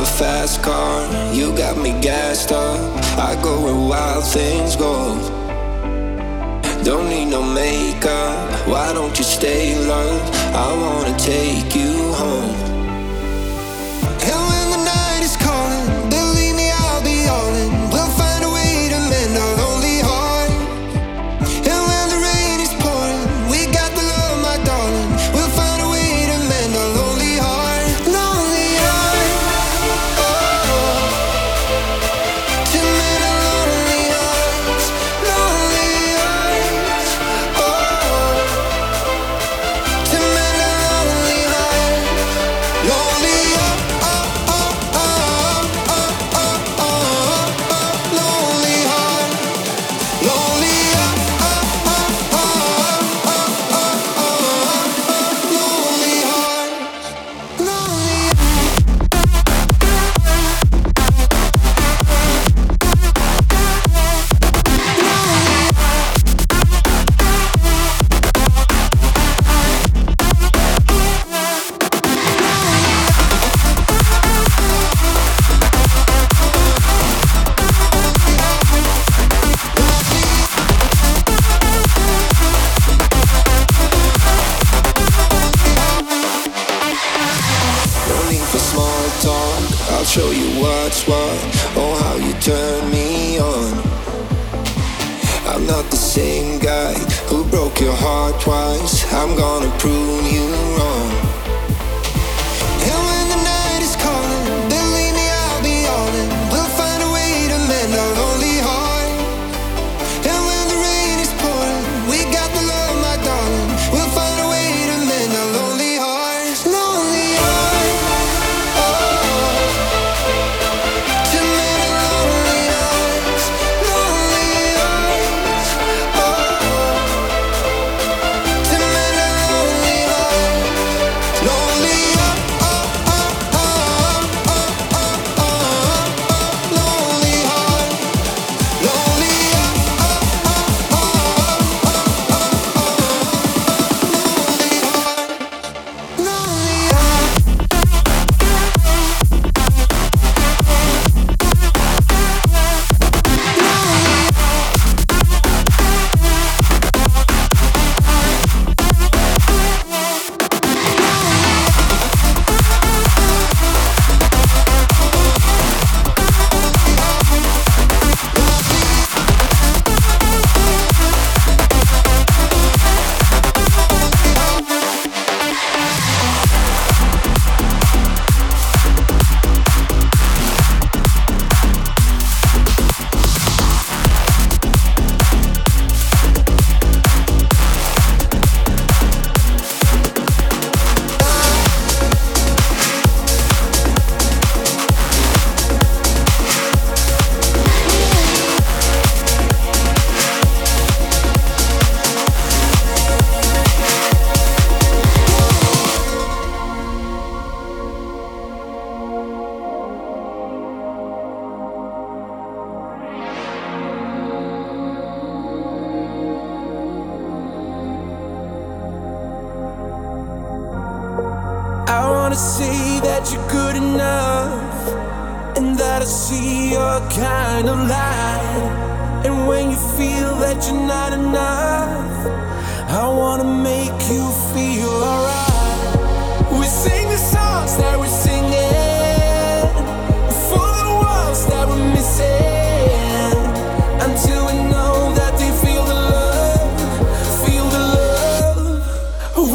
a fast car, you got me gassed up. I go where wild things go. Don't need no makeup, why don't you stay love? I wanna take you home.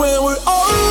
And all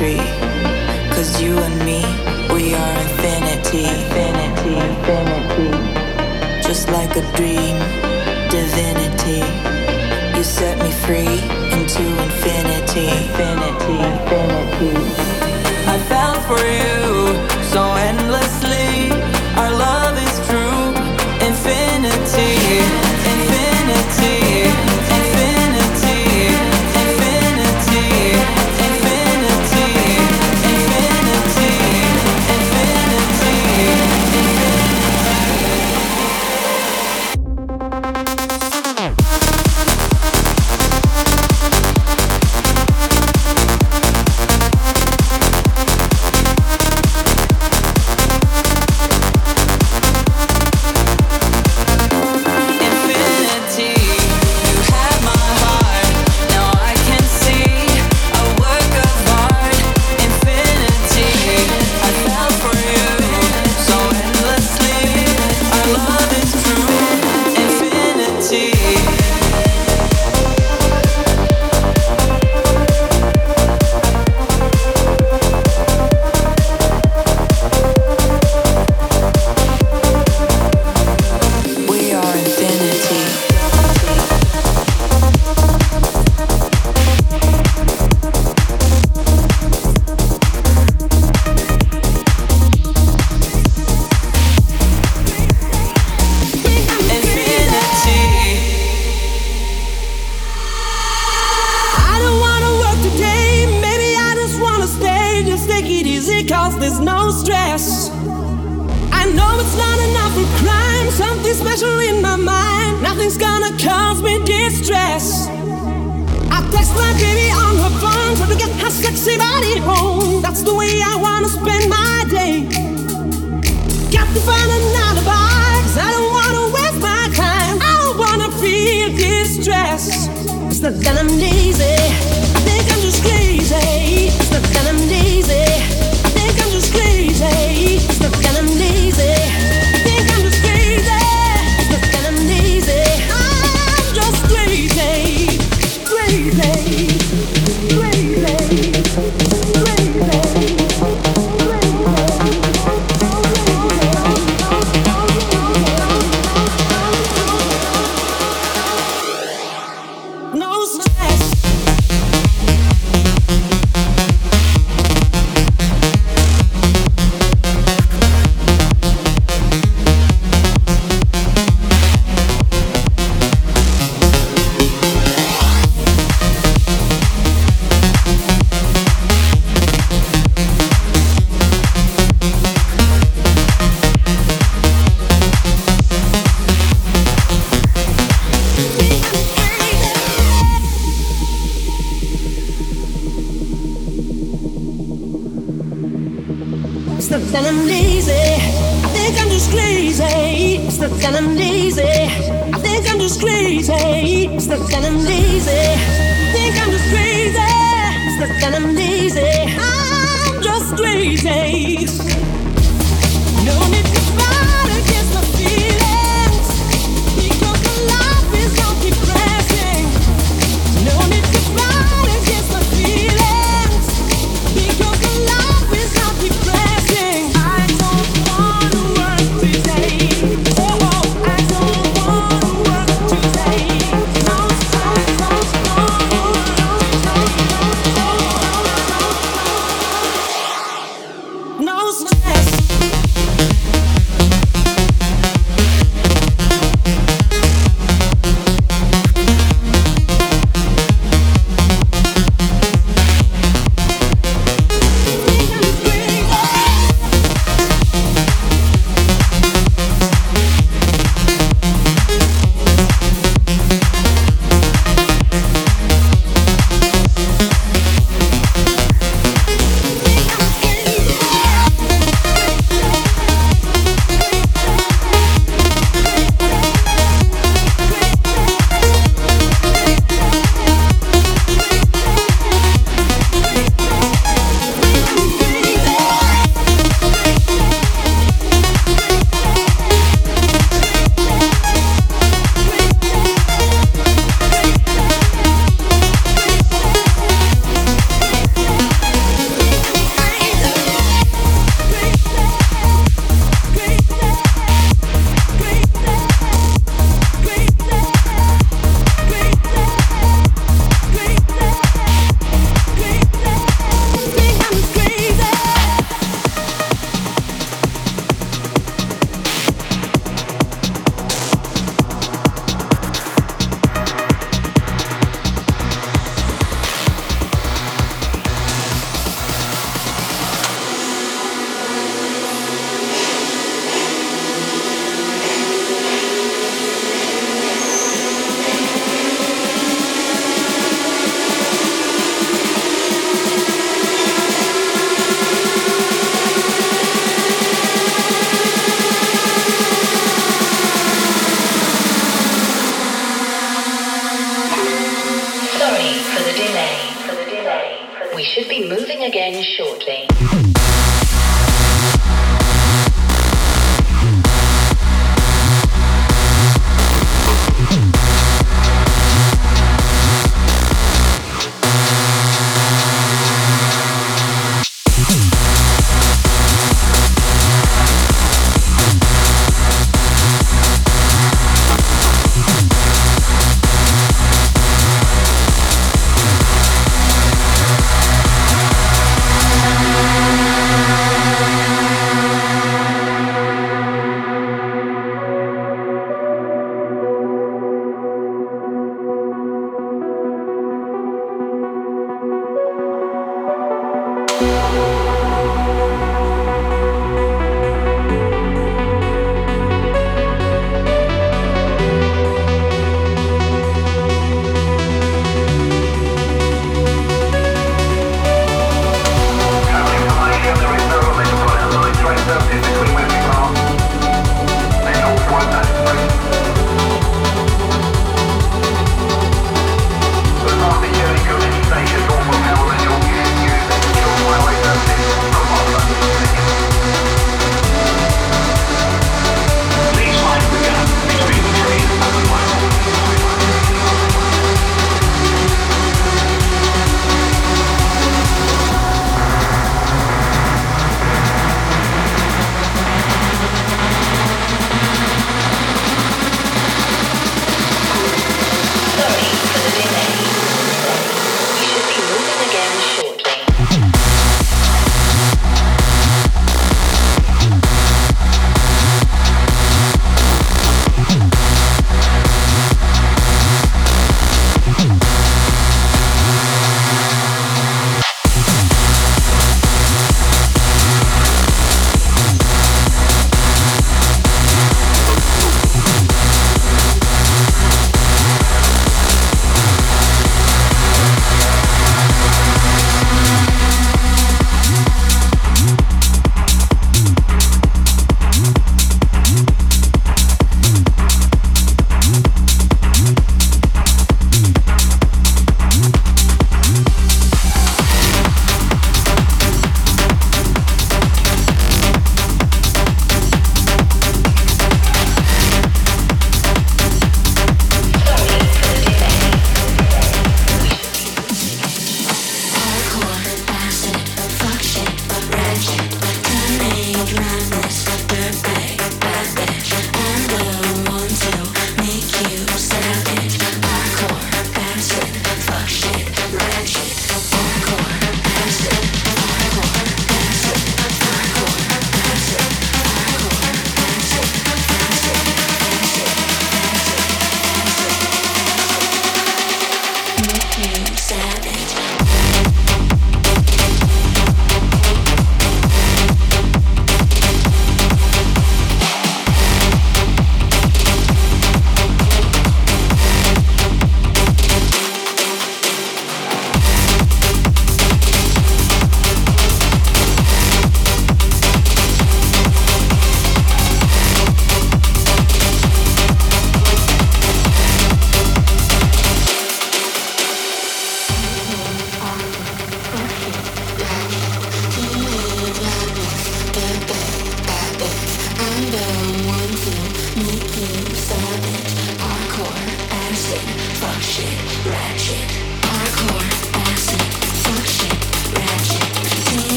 mystery. Cause you and me, we are infinity. Infinity, infinity. Just like a dream, divinity. You set me free into infinity. Infinity, infinity. I fell for you so endlessly. Our love is true, infinity. home. That's the way I wanna spend my day. Got to find another box. I don't wanna waste my time. I don't wanna feel distressed. It's not that I'm lazy. I think I'm just crazy.